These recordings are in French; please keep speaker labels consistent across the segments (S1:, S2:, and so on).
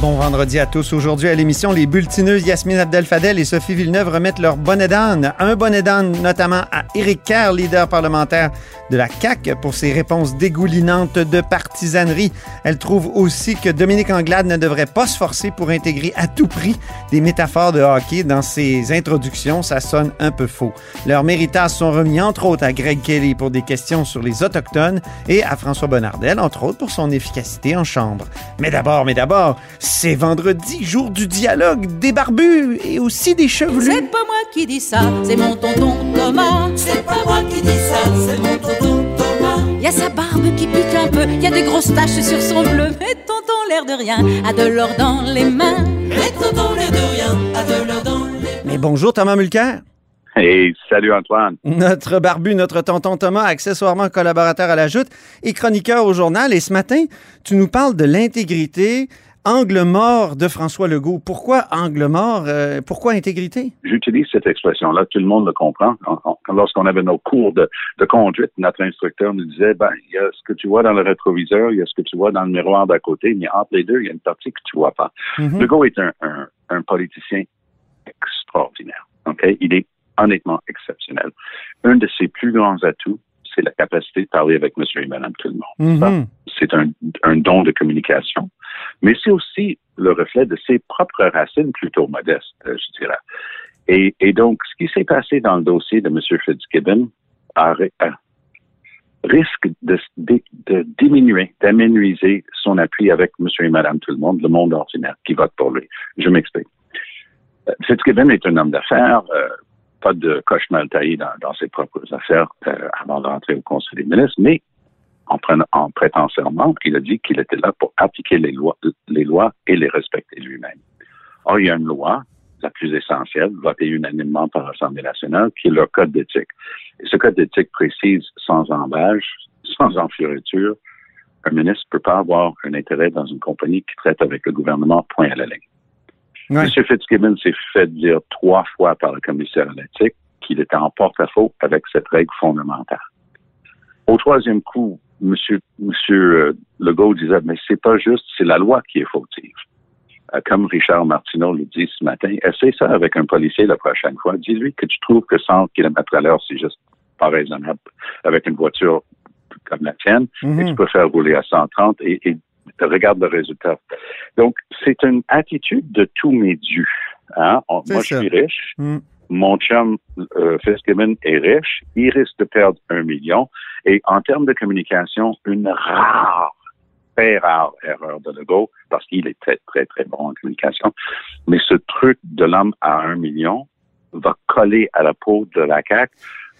S1: Bon vendredi à tous. Aujourd'hui à l'émission, les bulletineuses Yasmine Abdel-Fadel et Sophie Villeneuve remettent leur bonnet d'âne. Un bonnet d'âne notamment à Éric Kerr, leader parlementaire de la CAQ, pour ses réponses dégoulinantes de partisanerie. Elle trouve aussi que Dominique Anglade ne devrait pas se forcer pour intégrer à tout prix des métaphores de hockey dans ses introductions. Ça sonne un peu faux. Leurs méritas sont remis entre autres à Greg Kelly pour des questions sur les Autochtones et à François Bonnardel, entre autres pour son efficacité en chambre. Mais d'abord, mais d'abord, c'est vendredi, jour du dialogue, des barbus et aussi des chevelus.
S2: C'est pas moi qui dis ça, c'est mon tonton Thomas.
S3: C'est pas moi qui dis ça, c'est mon tonton Thomas.
S2: Y a sa barbe qui pique un peu, y a des grosses taches sur son bleu. Mais tonton, l'air de rien, a de l'or dans les mains.
S3: Mais tonton, l'air de rien, a de l'or dans les mains.
S1: Mais bonjour Thomas Mulcair.
S4: Hey, salut Antoine.
S1: Notre barbu, notre tonton Thomas, accessoirement collaborateur à la Joute et chroniqueur au journal. Et ce matin, tu nous parles de l'intégrité, angle mort de François Legault. Pourquoi angle mort? Euh, pourquoi intégrité?
S4: J'utilise cette expression-là, tout le monde le comprend. Lorsqu'on avait nos cours de, de, conduite, notre instructeur nous disait, ben, il y a ce que tu vois dans le rétroviseur, il y a ce que tu vois dans le miroir d'à côté, mais entre les deux, il y a une partie que tu vois pas.
S1: Mm -hmm.
S4: Legault est un, un, un politicien extraordinaire. Okay? Il est honnêtement exceptionnel. Un de ses plus grands atouts, c'est la capacité de parler avec monsieur et madame tout le monde.
S1: Mm -hmm.
S4: C'est un, un, don de communication. Mais c'est aussi le reflet de ses propres racines plutôt modestes, je dirais. Et, et donc, ce qui s'est passé dans le dossier de M. Fitzgibbon a, a, risque de, de, de diminuer, d'aménuiser son appui avec monsieur et madame tout le monde, le monde ordinaire qui vote pour lui. Je m'explique. Fitzgibbon est un homme d'affaires, euh, pas de coche mal taillé dans, dans, ses propres affaires euh, avant d'entrer au Conseil des ministres, mais en, prenant, en prêtant serment, il a dit qu'il était là pour appliquer les lois, les lois et les respecter lui-même. Or, il y a une loi, la plus essentielle, votée unanimement par l'Assemblée nationale, qui est le Code d'éthique. Et ce Code d'éthique précise sans embâche, sans enfluriture, un ministre ne peut pas avoir un intérêt dans une compagnie qui traite avec le gouvernement point à la ligne.
S1: Ouais.
S4: M. Fitzgibbon s'est fait dire trois fois par le commissaire à l'éthique qu'il était en porte-à-faux avec cette règle fondamentale. Au troisième coup, M. Monsieur, monsieur Legault disait, mais c'est pas juste, c'est la loi qui est fautive. Euh, comme Richard Martineau le dit ce matin, essaie ça avec un policier la prochaine fois. Dis-lui que tu trouves que 100 km à l'heure, c'est juste pas raisonnable avec une voiture comme la tienne, mm -hmm. et tu peux faire rouler à 130 et, et regarde le résultat. Donc, c'est une attitude de tous mes dieux. Hein? On, moi,
S1: ça.
S4: je suis riche.
S1: Mm.
S4: Mon chum euh, Fitzgibbon est riche. Il risque de perdre un million. Et en termes de communication, une rare, très rare erreur de Legault, parce qu'il est très, très, très bon en communication. Mais ce truc de l'homme à un million va coller à la peau de la CAQ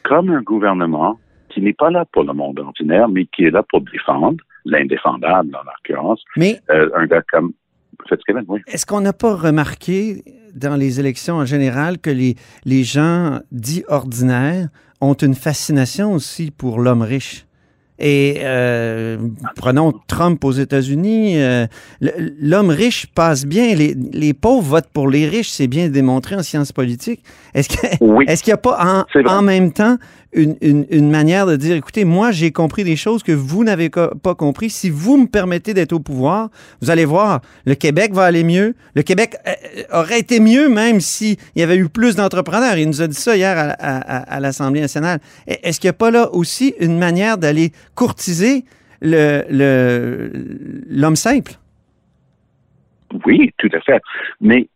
S4: comme un gouvernement qui n'est pas là pour le monde ordinaire, mais qui est là pour défendre l'indéfendable, en l'occurrence.
S1: Mais
S4: euh, un gars comme Fitzgibbon, oui.
S1: Est-ce qu'on n'a pas remarqué dans les élections en général que les, les gens dits ordinaires ont une fascination aussi pour l'homme riche? Et euh, prenons Trump aux États-Unis, euh, l'homme riche passe bien, les, les, pauvres votent pour les riches, c'est bien démontré en sciences politiques. Est-ce qu'il
S4: oui,
S1: est n'y a pas en, en, même temps une, une, une, manière de dire, écoutez, moi j'ai compris des choses que vous n'avez pas compris. Si vous me permettez d'être au pouvoir, vous allez voir, le Québec va aller mieux. Le Québec euh, aurait été mieux même s'il y avait eu plus d'entrepreneurs. Il nous a dit ça hier à, à, à l'Assemblée nationale. Est-ce qu'il n'y a pas là aussi une manière d'aller courtiser l'homme le, simple?
S4: Oui, tout à fait. Mais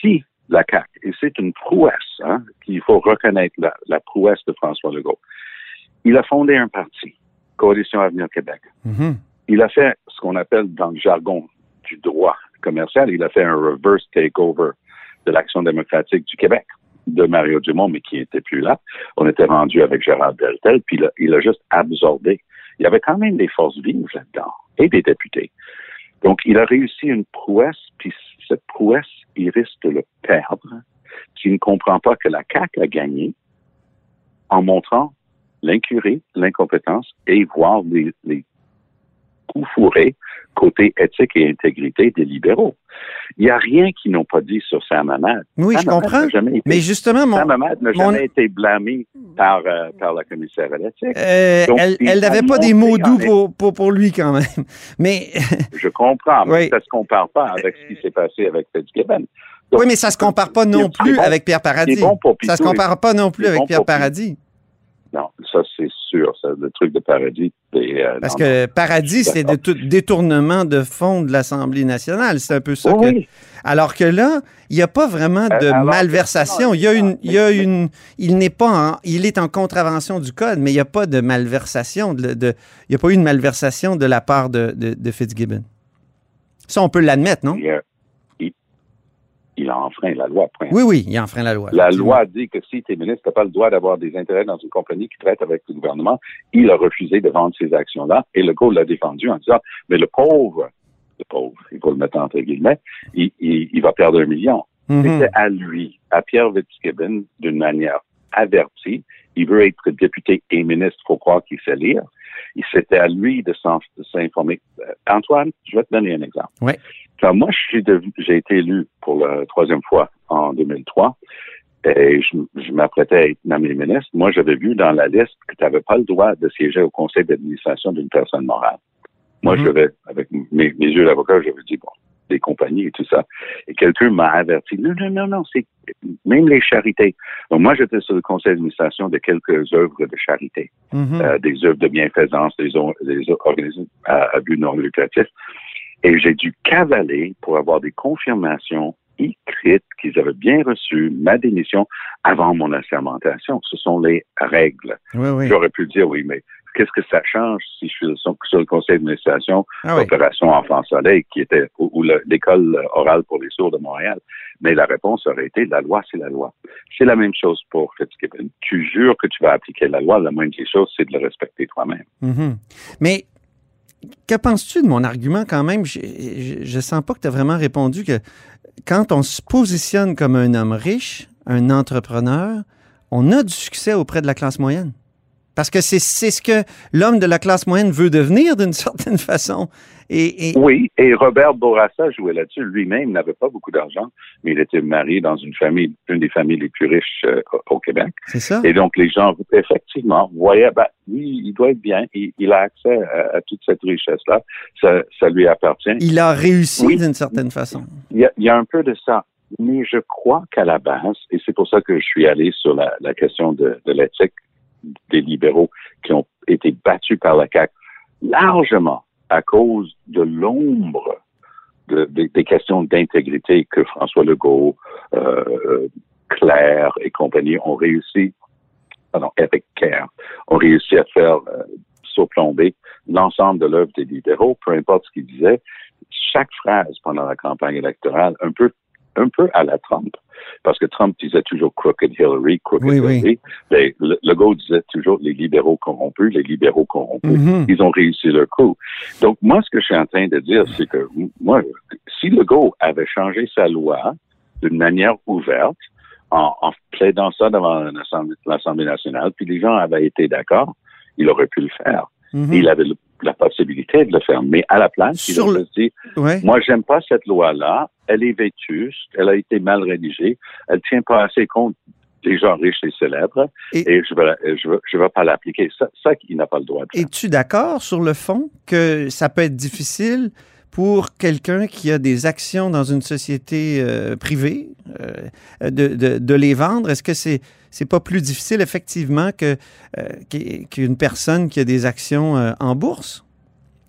S4: si la CAQ, et c'est une prouesse, hein, qu'il faut reconnaître la, la, prouesse de François Legault, il a fondé un parti Coalition Avenir Québec.
S1: Mhm.
S4: Il a fait ce qu'on appelle dans le jargon du droit commercial, il a fait un reverse takeover de l'Action démocratique du Québec de Mario Dumont, mais qui n'était plus là. On était rendu avec Gérard Deltel, puis il a, il a juste absorbé. Il y avait quand même des forces vives là-dedans et des députés. Donc, il a réussi une prouesse, puis cette prouesse, il risque de le perdre s'il ne comprend pas que la CAQ a gagné en montrant l'incurie, l'incompétence et voire les, les coups fourrés côté éthique et intégrité des libéraux. Il n'y a rien qu'ils n'ont pas dit sur Sam Hamad.
S1: Oui,
S4: Sam
S1: je comprends.
S4: été-
S1: Mais justement, mon,
S4: Sam Hamad n'a
S1: mon-
S4: jamais été blâmé par, euh, par la commissaire à l'éthique.
S1: euh, elle n'avait pas des mots doux pour, pour, pour lui quand même. Mais
S4: Je comprends, mais
S1: Oui.
S4: ça ne se compare pas avec ce qui s'est passé avec Fitzgibbon. Donc,
S1: oui, mais ça se compare pas non plus
S4: bon-
S1: avec Pierre Paradis.
S4: c'est bon pour
S1: ça se
S4: Pitou,
S1: compare pas non plus avec Pierre. Paradis.
S4: Non, ça c'est sûr, ça, le truc de paradis. euh,
S1: Parce
S4: non,
S1: que Paradis, c'est détournement de fonds de l'Assemblée nationale. C'est un peu ça que. Alors que là, il n'y a pas vraiment de
S4: Euh, alors
S1: malversation. Il y a une, il y a une, il n'est pas en, il est en contravention du code, mais il n'y a pas de malversation. De, de- il n'y a pas eu de malversation de la part de, de, de Fitzgibbon. Ça, on peut l'admettre, non?
S4: Il a enfreint la loi. point.
S1: Oui, oui, il enfreint la loi.
S4: La loi dit que si tu es ministre, tu n'as pas le droit d'avoir des intérêts dans une compagnie qui traite avec le gouvernement. Il a refusé de vendre ces actions-là et le l'a défendu en disant, mais le pauvre, le pauvre, il faut le mettre entre guillemets, il, il- il va perdre un million.
S1: Mhm.
S4: C'était à lui, à Pierre Fitzgibbon, d'une manière avertie. Il veut être député et ministre, faut croire qu'il sait lire. Il C'était à lui de s'informer. Euh, Antoine, je vais te donner un exemple.
S1: Ouais.
S4: Moi, je j'ai été élu pour la troisième fois en 2003 et je, je m'apprêtais à être nommé ministre. Moi, j'avais vu dans la liste que tu n'avais pas le droit de siéger au conseil d'administration d'une personne morale. Moi, je vais, avec mes, mes yeux d'avocat, j'avais dit, bon, des compagnies et tout ça. Et quelqu'un m'a averti, non, non, non, non, c'est même les charités. Donc, moi, j'étais sur le conseil d'administration de quelques œuvres de charité,
S1: Mhm.
S4: euh, des œuvres de bienfaisance, des, des organismes à, à but non lucratif. Et j'ai dû cavaler pour avoir des confirmations écrites qu'ils avaient bien reçu ma démission avant mon assermentation. Ce sont les règles.
S1: Oui, oui.
S4: J'aurais pu dire, oui, mais qu'est-ce que ça change si je suis sur, le conseil d'administration
S1: Ah oui.
S4: Opération Enfant Soleil, qui était ou, ou le- l'école orale pour les sourds de Montréal? Mais la réponse aurait été la loi, c'est la loi. C'est la même chose pour Fitzgibbon. Tu jures que tu vas appliquer la loi, la moindre des choses, c'est de le respecter toi-même.
S1: Mhm. Mais que penses-tu de mon argument quand même? Je, sens pas que tu as vraiment répondu que quand on se positionne comme un homme riche, un entrepreneur, on a du succès auprès de la classe moyenne. Parce que c'est ce que l'homme de la classe moyenne veut devenir d'une certaine façon. Et, et-
S4: Oui, et Robert Bourassa jouait là-dessus. Lui-même n'avait pas beaucoup d'argent, mais il était marié dans une famille, une des familles les plus riches euh, au- Québec.
S1: c'est ça.
S4: Et donc, les gens, effectivement, voyaient, ben, oui, il doit être bien, il, il a accès à, à toute cette richesse-là, ça, ça lui appartient.
S1: Il a réussi
S4: Oui.
S1: d'une certaine façon.
S4: Il y, a, il y a un peu de ça. Mais je crois qu'à la base, et c'est pour ça que je suis allé sur la, la question de, de l'éthique des libéraux qui ont été battus par la CAQ, largement à cause de l'ombre de- de- des questions d'intégrité que François Legault, euh, Claire et compagnie ont réussi, pardon, Eric Kerr, ont réussi à faire euh, surplomber l'ensemble de l'œuvre des libéraux, peu importe ce qu'ils disaient. Chaque phrase pendant la campagne électorale, un peu, un peu à la Trump, parce que Trump disait toujours crooked Hillary, crooked
S1: Oui, oui.
S4: Hillary. Mais Le- Legault disait toujours les libéraux corrompus, les libéraux corrompus.
S1: Mhm.
S4: Ils ont réussi leur coup. Donc, moi, ce que je suis en train de dire, c'est que, moi, si Legault avait changé sa loi d'une manière ouverte, en, en plaidant ça devant l'Assemblée nationale, puis les gens avaient été d'accord, il aurait pu le faire.
S1: Mhm.
S4: Il avait le- la possibilité de le faire. Mais à la place,
S1: Sur
S4: il a
S1: le-
S4: dit,
S1: Ouais.
S4: moi, j'aime pas cette loi-là. Elle est vétuste. Elle a été mal rédigée. Elle tient pas assez compte des gens riches et célèbres.
S1: Et-
S4: Et, je vais, je vais, je vais pas l'appliquer. Ça, ça, il n'a pas le droit de faire.
S1: Es-tu d'accord sur le fond que ça peut être difficile pour quelqu'un qui a des actions dans une société euh, privée euh, de, de- de les vendre? Est-ce que c'est c'est pas plus difficile effectivement que euh, qu'u- qu'une personne qui a des actions euh, en bourse,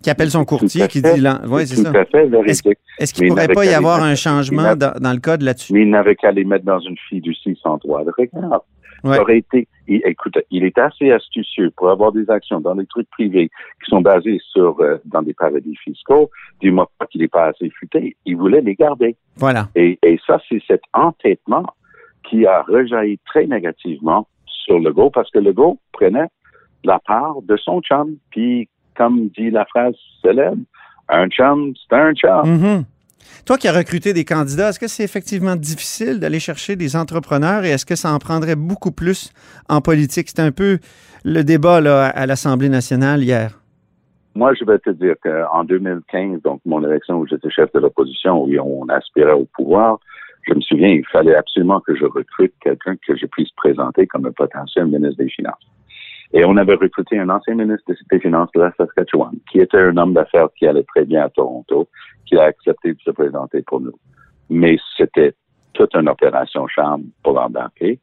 S1: qui appelle son courtier, qui dit ouais, c'est
S4: tout
S1: ça.
S4: à fait véridique.
S1: Est-ce qu'il
S4: il
S1: pourrait pas y avoir un changement dans, dans le code là-dessus?
S4: Mais il n'avait qu'à les mettre dans une fiducie sans droit de regard.
S1: Ouais.
S4: Ça aurait été, il, écoute, il est assez astucieux pour avoir des actions dans des trucs privés qui sont basés sur euh, dans des paradis fiscaux. Dis-moi pas qu'il n'est pas assez futé. Il voulait les garder.
S1: Voilà.
S4: Et, et ça, c'est cet entêtement qui a rejailli très négativement sur Legault parce que Legault prenait la part de son chum. Puis, comme dit la phrase célèbre, un chum, c'est un chum.
S1: Mhm. Toi qui as recruté des candidats, est-ce que c'est effectivement difficile d'aller chercher des entrepreneurs et est-ce que ça en prendrait beaucoup plus en politique? C'était un peu le débat là, à l'Assemblée nationale hier.
S4: Moi, je vais te dire qu'en 2015, donc mon élection où j'étais chef de l'opposition, où on aspirait au pouvoir, je me souviens, il fallait absolument que je recrute quelqu'un que je puisse présenter comme un potentiel ministre des Finances. Et on avait recruté un ancien ministre des Finances de la Saskatchewan, qui était un homme d'affaires qui allait très bien à Toronto, qui a accepté de se présenter pour nous. Mais c'était toute une opération charme pour l'embarquer.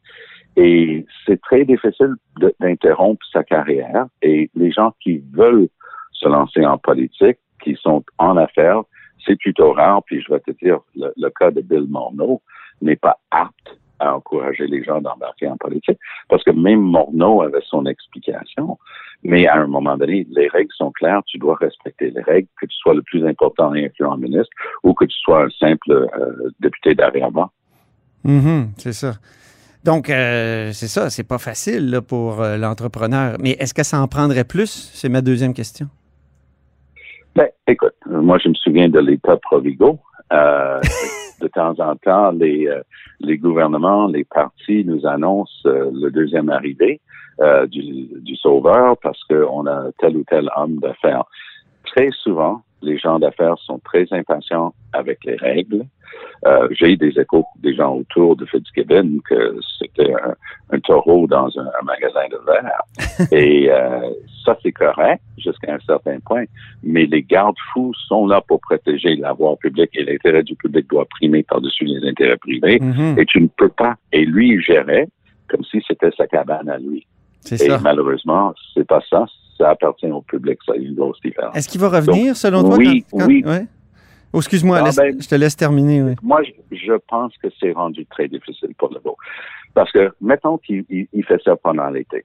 S4: Et c'est très difficile d'interrompre sa carrière. Et les gens qui veulent se lancer en politique, qui sont en affaires, c'est plutôt rare. Puis je vais te dire, le, cas de Bill Morneau n'est pas apte à encourager les gens d'embarquer en politique. Parce que même Morneau avait son explication. Mais à un moment donné, les règles sont claires. Tu dois respecter les règles, que tu sois le plus important et influent ministre ou que tu sois un simple euh, député d'arrière-ban.
S1: Mhm, c'est ça. Donc, euh, c'est ça, c'est pas facile pour euh, l'entrepreneur. Mais est-ce que ça en prendrait plus? C'est ma deuxième question.
S4: Ben, écoute, moi, je me souviens de l'État Provigo. Euh, de temps en temps, les, euh, les gouvernements, les partis nous annoncent euh, le deuxième arrivé euh, du, du sauveur parce qu'on a tel ou tel homme d'affaires. Très souvent, les gens d'affaires sont très impatients avec les règles. Euh, J'ai eu des échos des gens autour de Fitzgibbon que c'était un, un taureau dans un, un magasin de verre. Et euh, ça, c'est correct jusqu'à un certain point. Mais les garde-fous sont là pour protéger la voie publique et l'intérêt du public doit primer par-dessus les intérêts privés.
S1: Mhm,
S4: Et tu ne peux pas. Et lui, il gérait comme si c'était sa cabane à lui. Et
S1: ça.
S4: malheureusement, c'est pas ça. Ça appartient au public. Ça, il y a une grosse différence.
S1: Est-ce qu'il va revenir, selon toi?
S4: oui,
S1: quand- quand-
S4: oui.
S1: ouais? Oh, excuse-moi,
S4: Ah, ben-
S1: je te laisse terminer. oui.
S4: Moi, je, je pense que c'est rendu très difficile pour Legault. Parce que, mettons qu'il il- il fait ça pendant l'été.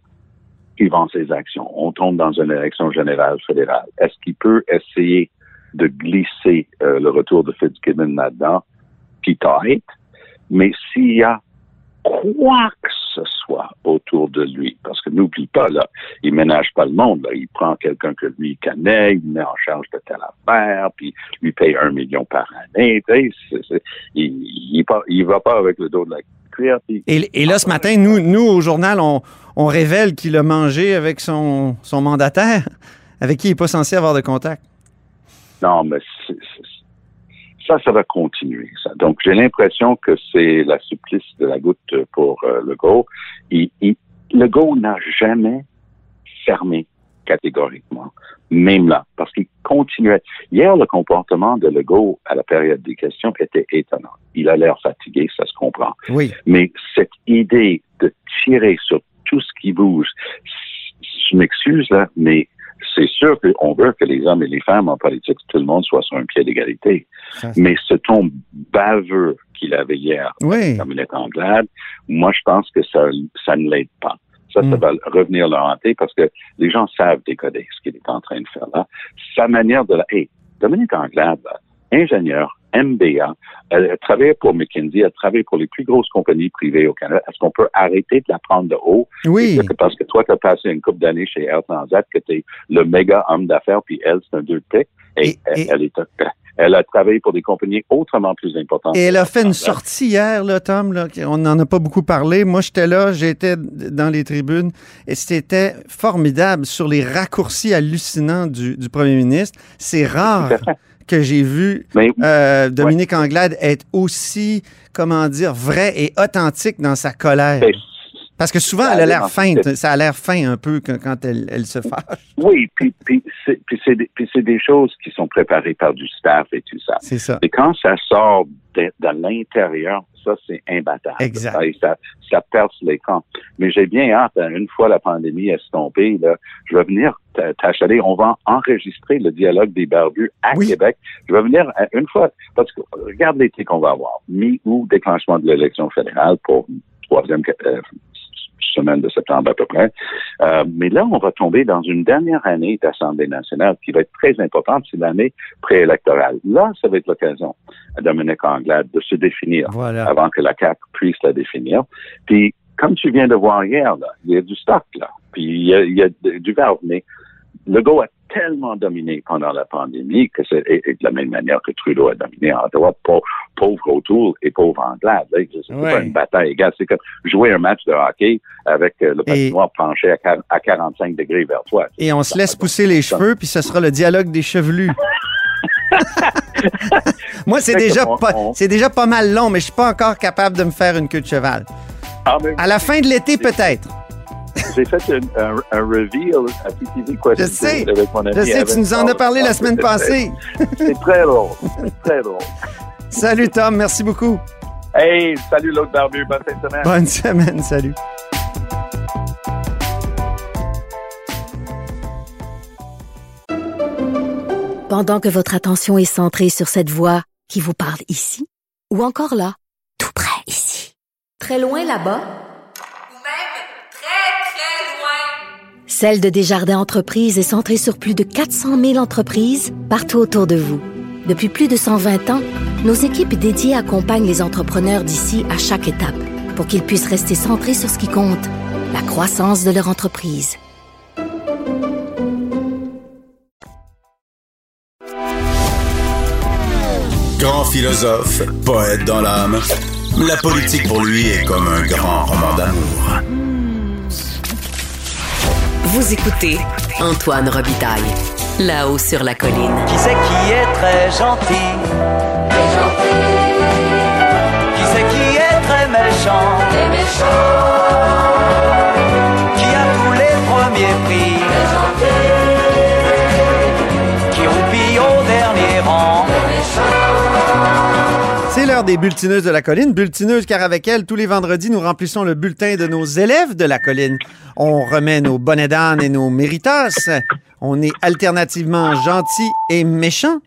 S4: Il vend ses actions. On tombe dans une élection générale fédérale. Est-ce qu'il peut essayer de glisser euh, le retour de Fitzgibbon là-dedans? Peut-être. Mais s'il y a quoi que ce soit autour de lui, parce que n'oublie pas, là, il ménage pas le monde, là. Il prend quelqu'un que lui connaît, il met en charge de telle affaire, puis lui paye un million par année, il, il va pas avec le dos de la cuillère, puis
S1: Et, et là, ce matin, nous, nous au journal, on, on révèle qu'il a mangé avec son, son mandataire, avec qui il n'est pas censé avoir de contact.
S4: Non, mais ça, ça va continuer. Ça. Donc, j'ai l'impression que c'est la supplice de la goutte pour euh, Legault. Il, il, Legault n'a jamais fermé catégoriquement, même là, parce qu'il continuait. Hier, le comportement de Legault à la période des questions était étonnant. Il a l'air fatigué, ça se comprend.
S1: Oui.
S4: Mais cette idée de tirer sur tout ce qui bouge, je m'excuse là, mais c'est sûr qu'on veut que les hommes et les femmes en politique, tout le monde soit sur un pied d'égalité. Mais ce ton baveux qu'il avait hier,
S1: Oui.
S4: comme il est Anglade, moi je pense que ça, ça ne l'aide pas. Ça, ça
S1: Mm.
S4: va revenir le hanter parce que les gens savent décoder ce qu'il est en train de faire là. Sa manière de la... Hey, Dominique Anglade, ingénieur, MBA, elle a travaillé pour McKinsey, elle a travaillé pour les plus grosses compagnies privées au Canada. Est-ce qu'on peut arrêter de la prendre de haut?
S1: Oui.
S4: Parce que toi, tu as passé une couple d'années chez Air Transat, que tu es le méga homme d'affaires, puis elle, c'est un deux de pique. Et,
S1: Et-
S4: elle,
S1: et-
S4: elle est, elle a travaillé pour des compagnies autrement plus importantes.
S1: Et elle a fait une sortie hier, là, Tom. Là, on n'en a pas beaucoup parlé. Moi, j'étais là, j'étais dans les tribunes et c'était formidable sur les raccourcis hallucinants du, du premier ministre. C'est rare. Que j'ai vu
S4: Mais
S1: euh, Dominique Anglade être aussi, comment dire, vrai et authentique dans sa colère.
S4: c'est-
S1: Parce que souvent, elle a l'air feinte. Ça a l'air fin un peu quand, elle, elle se fâche.
S4: oui, puis, puis, c'est, des, des choses qui sont préparées par du staff et tout ça.
S1: C'est ça.
S4: Et quand ça sort de, de l'intérieur, ça, c'est imbattable.
S1: Exact.
S4: Ça, ça, perce l'écran. Mais j'ai bien hâte, hein, une fois la pandémie estompée, là, je vais venir t'achaler. On va enregistrer le dialogue des barbus à
S1: Oui.
S4: Québec. Je vais venir euh, une fois, parce que regarde l'été qu'on va avoir. Mi-août, déclenchement de l'élection fédérale pour troisième, euh, semaine de septembre à peu près. Euh, mais là, on va tomber dans une dernière année d'Assemblée nationale qui va être très importante, c'est l'année préélectorale. Là, ça va être l'occasion à Dominique Anglade de se définir
S1: Voilà.
S4: avant que la CAQ puisse la définir. Puis, comme tu viens de voir hier, là, il y a du stock, là. Puis, il y a, il y a de- du mais Legault a tellement dominé pendant la pandémie que c'est et- et de la même manière que Trudeau a dominé en Ottawa, pauvre, pauvre O'Toole et pauvre Anglade. C'est
S1: Ouais.
S4: pas une bataille égale. C'est comme jouer un match de hockey avec euh, le patinoire penché à, quar- à 45 degrés vers toi.
S1: Et on se laisse pousser les cheveux, puis ce sera le dialogue des chevelus. Moi, c'est déjà, pas,
S4: on-
S1: c'est déjà pas mal long, mais je suis pas encore capable de me faire une queue de cheval.
S4: Ah,
S1: À la fin de l'été, peut-être.
S4: J'ai fait un, un, un reveal à TTV Question
S1: Je sais.
S4: avec mon ami.
S1: Je sais, tu nous en as parlé la semaine passée.
S4: C'est très drôle. C'est très drôle.
S1: Salut Tom, merci beaucoup.
S4: Hey, salut l'autre barbu. Bonne fin de semaine.
S1: Bonne semaine, salut.
S5: Pendant que votre attention est centrée sur cette voix qui vous parle ici, ou encore là, tout près ici, très loin là-bas,
S6: Ou même très, très loin.
S5: Celle de Desjardins Entreprises est centrée sur plus de 400 000 entreprises partout autour de vous. Depuis plus de 120 ans, nos équipes dédiées accompagnent les entrepreneurs d'ici à chaque étape pour qu'ils puissent rester centrés sur ce qui compte, la croissance de leur entreprise.
S7: Grand philosophe, poète dans l'âme, la politique pour lui est comme un grand roman d'amour.
S8: Vous écoutez Antoine Robitaille, là-haut sur la colline.
S3: Qui c'est qui est très gentil? Qui c'est qui est très méchant? Qui
S1: l'heure des bulletineuses de la colline. Bulletineuses car avec elles, tous les vendredis, nous remplissons le bulletin de nos élèves de la colline. On remet nos bonnets d'âne et nos méritas. On est alternativement gentils et méchants.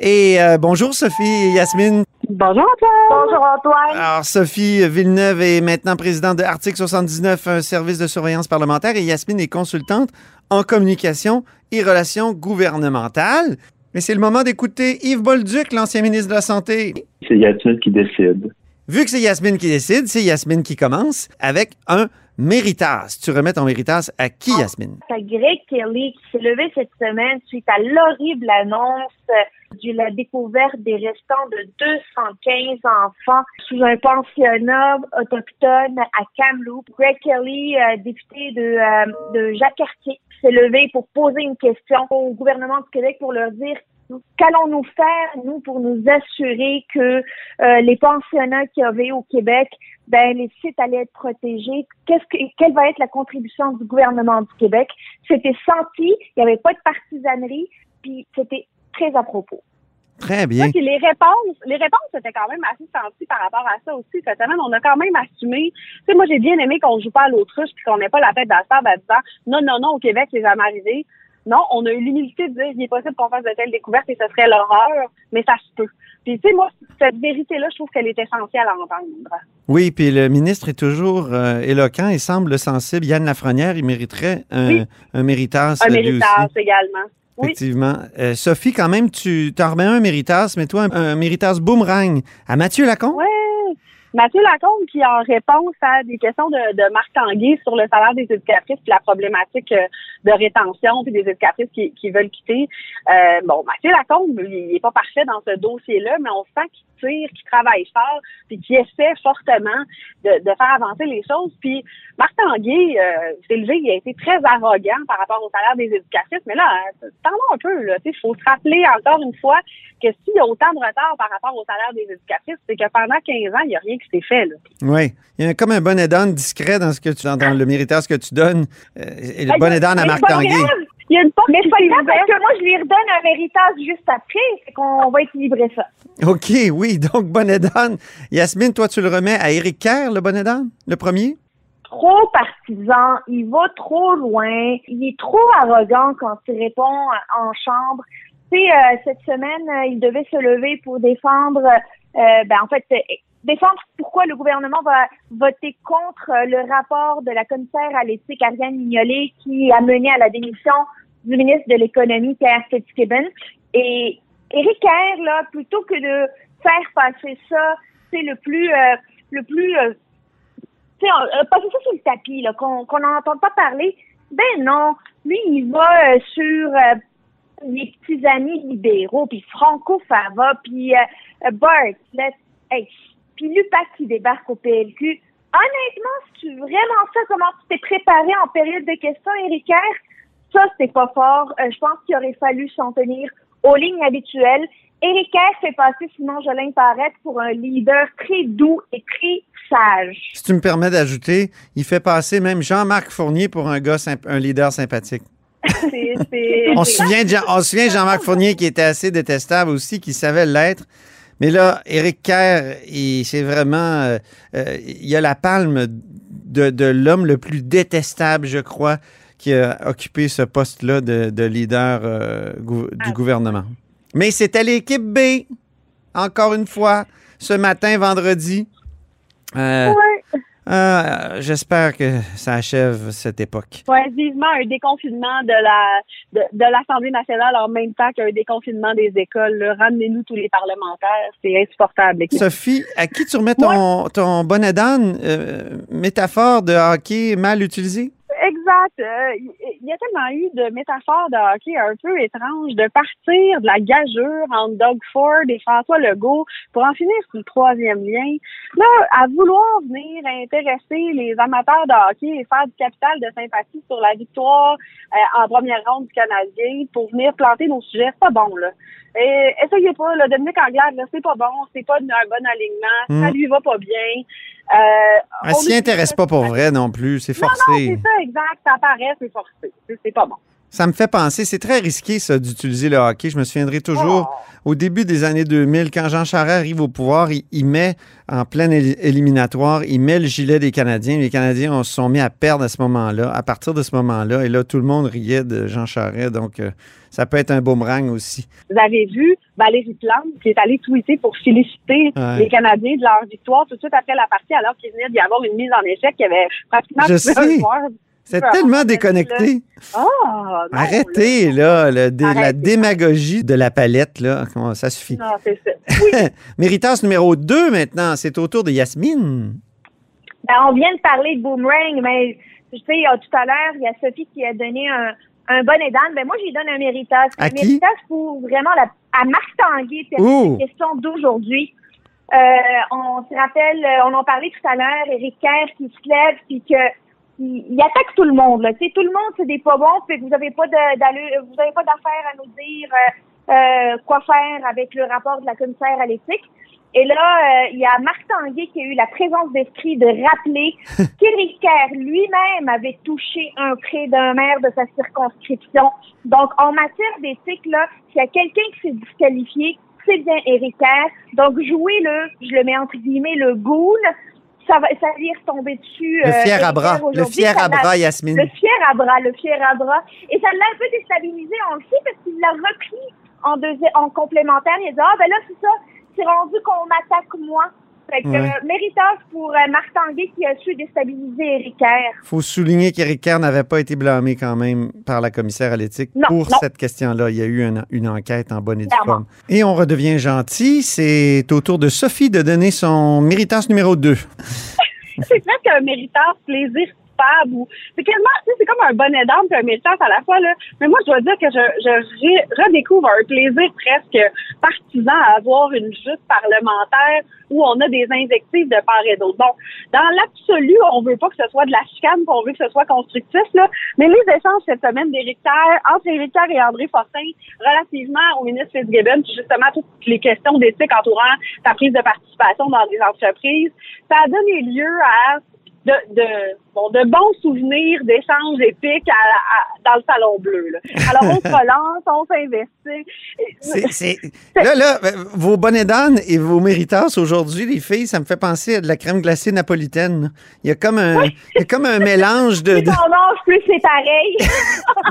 S1: Et euh, bonjour Sophie et Yasmine.
S9: Bonjour Antoine. Bonjour Antoine.
S1: Alors Sophie Villeneuve est maintenant présidente de Article 79, un service de surveillance parlementaire, et Yasmine est consultante en communication et relations gouvernementales. Mais c'est le moment d'écouter Yves Bolduc, l'ancien ministre de la Santé.
S10: C'est Yasmine qui décide.
S1: Vu que c'est Yasmine qui décide, c'est Yasmine qui commence avec un méritas. Tu remets ton méritas à qui, Yasmine?
S9: C'est Greg Kelly qui s'est levé cette semaine suite à l'horrible annonce de la découverte des restants de 215 enfants sous un pensionnat autochtone à Kamloops. Greg Kelly, euh, député de, euh, de Jacques-Cartier, s'est levé pour poser une question au gouvernement du Québec pour leur dire qu'allons-nous faire, nous, pour nous assurer que euh, les pensionnats qu'il y avait au Québec, ben, les sites allaient être protégés? Qu'est-ce que, quelle va être la contribution du gouvernement du Québec? C'était senti, il n'y avait pas de partisanerie, puis c'était très à propos.
S1: Très bien.
S11: Puis les réponses, les réponses étaient quand même assez senties par rapport à ça aussi. Cette semaine, on a quand même assumé. Tu sais, moi, j'ai bien aimé qu'on joue pas à l'autruche puis qu'on n'ait pas la tête dans la table en disant non, non, non, au Québec, c'est jamais arrivé. Non, on a eu l'humilité de dire il est possible qu'on fasse de telles découvertes et ce serait l'horreur, mais ça se peut. Puis, tu sais, moi, cette vérité-là, je trouve qu'elle est essentielle à entendre.
S1: Oui, puis le ministre est toujours euh, éloquent et semble sensible. Yann Lafrenière, il mériterait un,
S11: Oui.
S1: un méritas.
S11: Un méritage
S1: aussi.
S11: Oui.
S1: Effectivement. Euh, Sophie, quand même, tu t'en remets un méritas, mais toi, un, un méritas boomerang à Mathieu Lacombe?
S11: Ouais. Mathieu Lacombe qui, en réponse à des questions de, de Marc Tanguay sur le salaire des éducatrices puis la problématique euh, de rétention puis des éducatrices qui, qui veulent quitter, euh, bon, Mathieu Lacombe, il n'est pas parfait dans ce dossier-là, mais on sent qu'il tire, qu'il travaille fort puis qu'il essaie fortement de, de faire avancer les choses. Puis Marc Tanguay, euh, s'est levé, il a été très arrogant par rapport au salaire des éducatrices, mais là, euh, t'en as un peu, là. Il faut se rappeler encore une fois que s'il y a autant de retard par rapport au salaire des éducatrices, c'est que pendant 15 ans, il n'y a rien qui s'est fait. Là.
S1: Oui. Il y a comme un bonnet d'âne discret dans ce que tu dans, dans le méritas que tu donnes. Euh, et le bonnet d'âne à Marc
S9: c'est pas
S1: Tanguay.
S9: grave.
S11: Il y a une porte
S9: Mais c'est pas grave parce que moi, je lui redonne un méritage juste après. Fait qu'on va équilibrer ça.
S1: OK, oui. Donc, bonnet d'âne. Yasmine, toi, tu le remets à Éric Kerr, le bonnet d'âne, le premier?
S9: Trop partisan, il va trop loin, il est trop arrogant quand il répond en chambre. Tu sais, euh, cette semaine, euh, il devait se lever pour défendre, euh, ben en fait, euh, défendre pourquoi le gouvernement va voter contre euh, le rapport de la commissaire à l'éthique Ariane Mignolet qui a mené à la démission du ministre de l'économie Pierre Fitzgibbon. Et Éric Kerr, là, plutôt que de faire passer ça, c'est le plus, euh, le plus, euh, euh, passer ça sur le tapis, là, qu'on qu'on n'entende pas parler. Ben non, lui, il va euh, sur euh, les petits amis libéraux, puis Franco Fava, puis Bart, let's, hey, puis Lupac qui débarque au PLQ. Honnêtement, si tu vraiment ça, comment tu t'es préparé en période de questions, Éric ça, c'était pas fort. Euh, je pense qu'il aurait fallu s'en tenir aux lignes habituelles. Éric fait passer Simon Jolin Parette pour un leader très doux et très sage.
S1: Si tu me permets d'ajouter, il fait passer même Jean-Marc Fournier pour un gars, un leader sympathique. On se souvient de, Jean- on se souvient de Jean-Marc Fournier qui était assez détestable aussi, qui savait l'être. Mais là, Éric Kerr, c'est vraiment. euh, euh, il a la palme de, de l'homme le plus détestable, je crois, qui a occupé ce poste-là de, de leader euh, gou- du gouvernement. Mais c'était l'équipe B, encore une fois, ce matin, vendredi. Euh,
S11: Ouais.
S1: Euh, J'espère que ça achève cette époque.
S11: Ouais, vivement un déconfinement de la de, de l'Assemblée nationale en même temps qu'un déconfinement des écoles. là. Ramenez-nous tous les parlementaires, c'est insupportable.
S1: Sophie, à qui tu remets ton, ton bonnet d'âne, euh, métaphore de hockey mal utilisée?
S11: Exact. Euh, Il y a tellement eu de métaphores de hockey un peu étranges, de partir de la gageure entre Doug Ford et François Legault pour en finir sur le troisième lien. Là, à vouloir venir intéresser les amateurs de hockey et faire du capital de sympathie sur la victoire euh, en première ronde du Canadien pour venir planter nos sujets, c'est pas bon, là. Et, essayez pas, là, Dominique Anglade, là, c'est pas bon, c'est pas un bon alignement, ça
S1: Mm.
S11: lui va pas bien. Euh,
S1: Elle s'y intéresse pas pour vrai non plus, c'est
S11: non, non,
S1: forcé.
S11: c'est ça, exact. Ça paraît, c'est forcé. C'est- pas bon.
S1: Ça me fait penser, c'est très risqué ça d'utiliser le hockey. Je me souviendrai toujours
S11: Oh.
S1: au début des années 2000, quand Jean Charest arrive au pouvoir, il, il met en pleine éli- éliminatoire, il met le gilet des Canadiens. Les Canadiens se sont mis à perdre à ce moment-là, à partir de ce moment-là. Et là, tout le monde riait de Jean Charest. Donc, euh, ça peut être un boomerang aussi.
S11: Vous avez vu Valérie Plante qui est allée tweeter pour féliciter
S1: Ouais.
S11: les Canadiens de leur victoire tout de suite après la partie, alors qu'il venait d'y avoir une mise en échec qui avait pratiquement
S1: Je
S11: un
S1: sais.
S11: joueur.
S1: C'est tellement déconnecté.
S11: Ah, non,
S1: Arrêtez, là, le la démagogie de la palette, là. Comment- Ça suffit.
S11: Non, c'est ça.
S1: Méritas numéro 2 maintenant, c'est au tour de Yasmine.
S9: Ben, on vient de parler de boomerang, mais tu sais, tout à l'heure, il y a Sophie qui a donné un, un bonnet d'âne. Ben, moi, j'y donne un méritage. Un méritage pour vraiment la, à Marc Tanguay,
S1: Ouh.
S9: la question d'aujourd'hui. Euh, on se rappelle, on en parlait tout à l'heure, Éric Kerr qui se lève, puis que il, attaque tout le monde. Là. Tout le monde, c'est des pas bons, puis vous n'avez pas de- vous avez pas d'affaire à nous dire euh, euh, quoi faire avec le rapport de la commissaire à l'éthique. Et là, euh, il y a Marc Tanguay qui a eu la présence d'esprit de rappeler qu'Éric Kerr lui-même avait touché un prêt d'un maire de sa circonscription. Donc, en matière d'éthique, là, s'il y a quelqu'un qui s'est disqualifié, c'est bien Éric Kerr. Donc, jouez-le, je le mets entre guillemets, le goût, ça va, ça retomber dessus.
S1: Le
S9: euh,
S1: fier à
S9: Éric
S1: bras, le fier à bras, Yasmine.
S9: Le fier à bras, le fier à bras. Et ça l'a un peu déstabilisé, on le sait, parce qu'il l'a repris en, deuxi- en complémentaire. Il a dit, ah, ben là, c'est ça, c'est rendu qu'on m'attaque moi. Fait que,
S1: Ouais.
S9: euh, méritage pour euh, Marc Tanguay qui a su déstabiliser Éric Kerr.
S1: faut souligner qu'Éric Kerr n'avait pas été blâmé quand même par la commissaire à l'éthique pour
S9: non.
S1: cette question-là. Il y a eu une, une enquête en bonne et due forme. Et on redevient gentil. C'est au tour de Sophie de donner son méritance numéro 2.
S11: c'est presque un méritage plaisir c'est c'est comme un bonnet d'âme et un méritage à la fois là. Mais moi je dois dire que je, je redécouvre un plaisir presque partisan à avoir une lutte parlementaire où on a des invectives de part et d'autre. Bon dans l'absolu on veut pas que ce soit de la chicane on veut que ce soit constructif là. Mais les échanges cette semaine d'Éric entre Éric Kerr et André Fortin relativement au ministre Fitzgibbon justement toutes les questions d'éthique entourant sa prise de participation dans des entreprises ça a donné lieu à de, de, bon, de bons souvenirs d'échanges épiques à- à- dans le salon bleu. Là. Alors, on se relance, on s'investit.
S1: Là, là, vos bonnets d'âne et vos méritas aujourd'hui, les filles, ça me fait penser à de la crème glacée napolitaine. Il y a comme un, il y a comme un mélange de.
S9: Plus
S1: de-
S9: on mange, plus c'est pareil.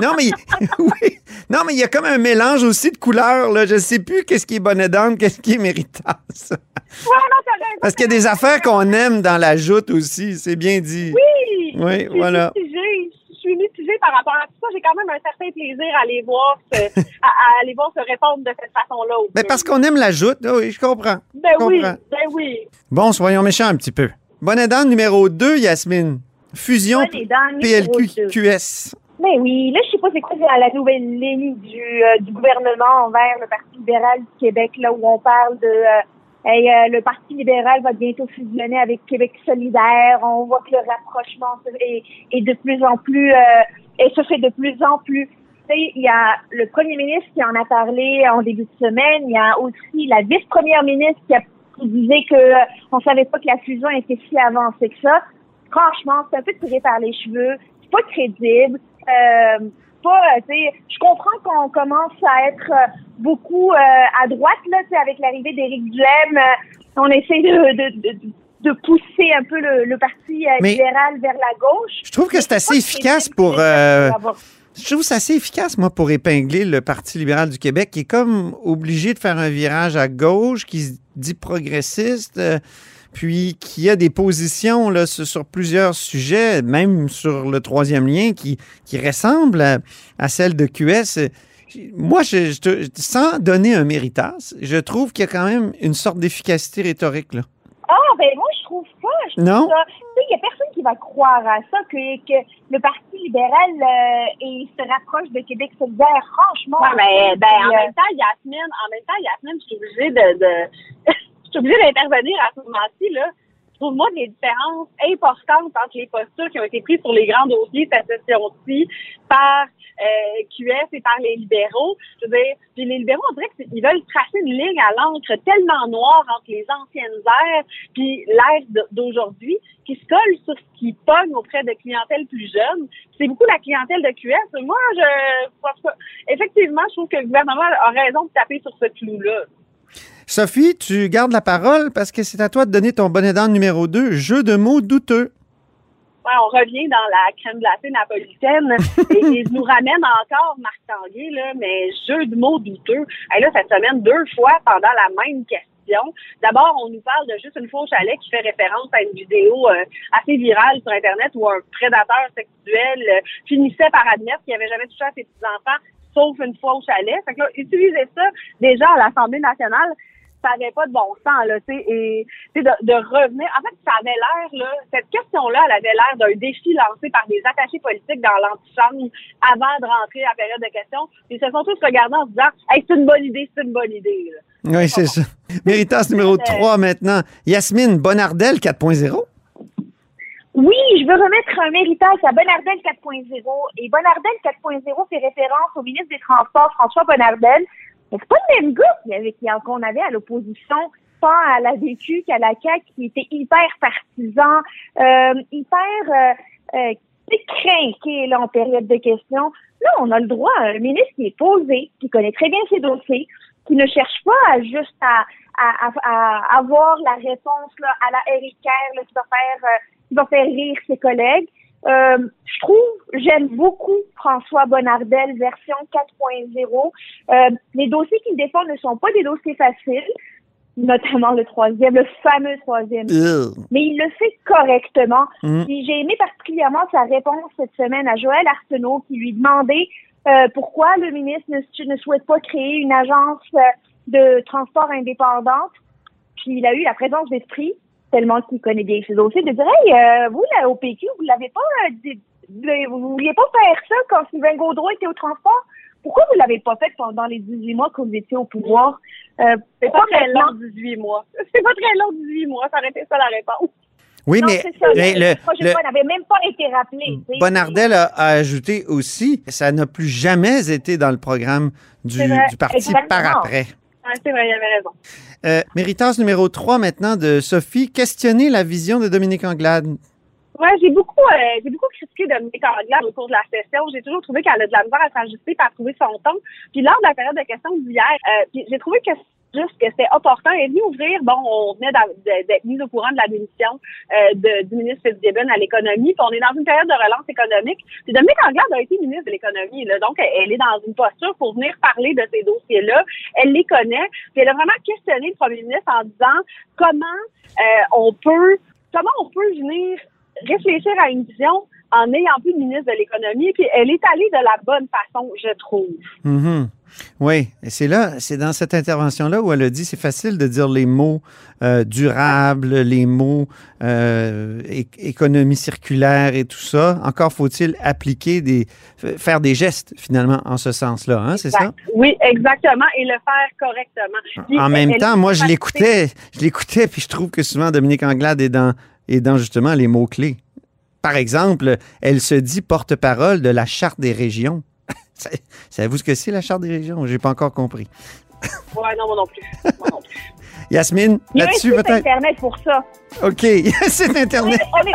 S1: Non, mais oui, Non, mais il y a comme un mélange aussi de couleurs. Là. Je sais plus qu'est-ce qui est bonnet d'âne, qu'est-ce qui est méritas.
S11: Ouais, non.
S1: Parce qu'il y a des affaires qu'on aime dans la joute aussi. C'est bien dit.
S11: Oui!
S1: Oui,
S11: Je suis
S1: voilà.
S11: mitigée. Je suis mitigée par rapport à tout ça. J'ai quand même un certain plaisir à aller voir se, à, voir se répondre de cette façon-là. film.
S1: parce qu'on aime la joute. Ah Oui, je comprends.
S11: Ben
S1: Je
S11: oui,
S1: comprends.
S11: ben oui.
S1: Bon, soyons méchants un petit peu. Bonnet d'âne numéro 2, Yasmine. Fusion. PLQ-QS.
S9: Mais oui, là, je sais pas c'est quoi la nouvelle ligne du, euh, du gouvernement envers le Parti libéral du Québec, là où on parle de euh, hey, euh, le Parti libéral va bientôt fusionner avec Québec solidaire. On voit que le rapprochement est, est de plus en plus euh, et se fait de plus en plus. Il y a le premier ministre qui en a parlé en début de semaine. Il y a aussi la vice-première ministre qui, a, disait que euh, on savait pas que la fusion était si avancée que ça. Franchement, c'est un peu tiré par les cheveux. C'est pas crédible. Euh, pas, euh, je comprends qu'on commence à être euh, beaucoup euh, à droite là, avec l'arrivée d'Éric Duhem. on essaie de, de, de, de pousser un peu le, le parti euh, libéral vers la gauche.
S1: Je trouve que c'est assez efficace pour. euh,
S9: ça
S1: je trouve c'est assez efficace, moi, pour épingler le Parti libéral du Québec, qui est comme obligé de faire un virage à gauche, qui se dit progressiste, euh, puis qui a des positions là, sur, plusieurs sujets, même sur le troisième lien, qui, qui ressemblent à, à celle de QS. Moi, je, sans donner un méritas, je trouve qu'il y a quand même une sorte d'efficacité rhétorique. Là.
S9: Ah, ben moi, je trouve pas. Je trouve
S1: Non?
S9: ça- Tu sais, il y a personne qui va croire à ça, que, que le Parti libéral euh, et se rapproche de Québec solidaire. Franchement.
S11: Ouais, mais ben, en
S9: euh,
S11: même temps, Yasmine, en même temps, Yasmine, je suis obligée de, suis obligée d'intervenir à ce moment-ci, là. Je trouve moi des différences importantes entre les postures qui ont été prises sur les grands dossiers cette session-ci par euh, QS et par les libéraux. Je veux dire, puis les libéraux, on dirait qu'ils veulent tracer une ligne à l'encre tellement noire entre les anciennes ères puis l'ère d'aujourd'hui qui se colle sur ce qui pogne auprès de clientèle plus jeune. C'est beaucoup la clientèle de QS. Moi, je effectivement, je trouve que le gouvernement a raison de taper sur ce clou-là.
S1: Sophie, tu gardes la parole parce que c'est à toi de donner ton bonnet d'âne numéro 2, jeu de mots douteux.
S11: Ouais, on revient dans la crème glacée napolitaine et, et nous ramène encore Marc Tanguay, là, mais jeu de mots douteux. Et là, cette semaine, deux fois pendant la même question. D'abord, on nous parle de juste une au chalet qui fait référence à une vidéo euh, assez virale sur Internet où un prédateur sexuel euh, finissait par admettre qu'il n'avait jamais touché à ses petits-enfants, sauf une fois au chalet. Fait que là, utiliser ça déjà à l'Assemblée nationale, ça n'avait pas de bon sens, là, tu sais, et de, de revenir. En fait, ça avait l'air, là, cette question-là, elle avait l'air d'un défi lancé par des attachés politiques dans l'antichambre avant de rentrer à la période de questions. Ils se sont tous regardés en se disant, hey, c'est une bonne idée, c'est une bonne idée, là.
S1: Oui, c'est ça. Méritas numéro 3 maintenant. Yasmine Bonardel 4.0.
S9: Oui, je veux remettre un méritage à Bonardel 4.0. Et Bonardel 4.0 fait référence au ministre des Transports, François Bonardel. C'est pas le même gars qu'on avait à l'opposition, tant à la VQ qu'à la CAQ, qui était hyper partisan, euh, hyper euh, euh, craqué là, en période de questions. Là, on a le droit à un ministre qui est posé, qui connaît très bien ses dossiers, qui ne cherche pas à juste à, à, à- avoir la réponse là, à la Kerr, là, qui va faire euh, qui va faire rire ses collègues. Euh, je trouve, j'aime beaucoup François Bonnardel version 4.0. Euh, les dossiers qu'il défend ne sont pas des dossiers faciles, notamment le troisième, le fameux troisième. Mais il le fait correctement.
S1: Mm.
S9: J'ai aimé particulièrement sa réponse cette semaine à Joël Arsenault qui lui demandait euh, pourquoi le ministre ne, ne souhaite pas créer une agence de transport indépendante. Puis il a eu la présence d'esprit, tellement qu'il connaît bien ses dossiers, de dire Hey, euh, vous, là, au PQ, vous l'avez pas euh, dit- vous vouliez pas faire ça quand Sylvain Gaudreau était au transport? Pourquoi vous l'avez pas fait pendant les 18 mois que vous étiez au pouvoir? Euh,
S11: C'est pas très long, 18 mois. C'est pas très long, 18 mois. Ça aurait été ça la réponse.
S1: Oui,
S9: Non,
S1: mais,
S9: c'est ça,
S1: mais
S9: le,
S1: le,
S9: projet
S1: le-
S9: de loi n'avait même pas été rappelé.
S1: Bonardel a, a ajouté aussi, ça n'a plus jamais été dans le programme du, parti
S9: exactement.
S1: par après.
S11: Ouais, c'est vrai, il avait raison.
S1: Euh, numéro 3 maintenant de Sophie. Questionner la vision de Dominique Anglade.
S11: Ouais, j'ai beaucoup, euh, j'ai beaucoup critiqué Dominique Anglade au cours de la session. J'ai toujours trouvé qu'elle a de la misère à s'ajuster et à trouver son ton. Puis lors de la période de questions d'hier, euh, j'ai trouvé que juste que c'était opportun. Elle est venue ouvrir, bon, on venait d'être mis au courant de la démission euh, du ministre Fitzgibbon à l'économie, puis on est dans une période de relance économique. Puis Dominique Anglade a été ministre de l'économie, donc elle, elle est dans une posture pour venir parler de ces dossiers-là. Elle les connaît, puis elle a vraiment questionné le premier ministre en disant comment euh, on peut, comment on peut venir réfléchir à une vision en n'ayant plus de ministre de l'économie, puis elle est allée de la bonne façon, je trouve.
S1: Mhm. Oui, et c'est là, c'est dans cette intervention-là où elle a dit c'est facile de dire les mots euh, durables, les mots euh, économie circulaire et tout ça. Encore faut-il appliquer des, faire des gestes finalement en ce sens-là, hein, c'est ça?
S11: Oui, exactement, et le faire correctement. Puis,
S1: En même temps, moi je l'écoutais, je l'écoutais, puis je trouve que souvent Dominique Anglade est dans, est dans justement les mots clés. Par exemple, elle se dit porte-parole de la charte des régions. Savez-vous ce que c'est la charte des régions? J'ai pas encore compris.
S11: Ouais, non, moi non plus. Moi non plus.
S1: Yasmine,
S11: Il y a un
S1: là-dessus
S11: site
S1: peut-être.
S11: Internet pour ça.
S1: OK, c'est Internet.
S11: On est-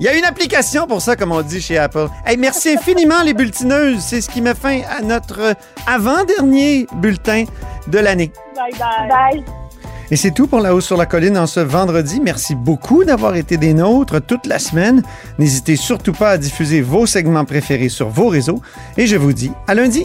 S1: Il y a une application pour ça, comme on dit chez Apple. Hey, merci infiniment, les bulletineuses. C'est ce qui met fin à notre avant-dernier bulletin de l'année.
S11: Bye bye. Bye.
S1: Et c'est tout pour La Hausse sur la Colline en ce vendredi. Merci beaucoup d'avoir été des nôtres toute la semaine. N'hésitez surtout pas à diffuser vos segments préférés sur vos réseaux. Et je vous dis à lundi.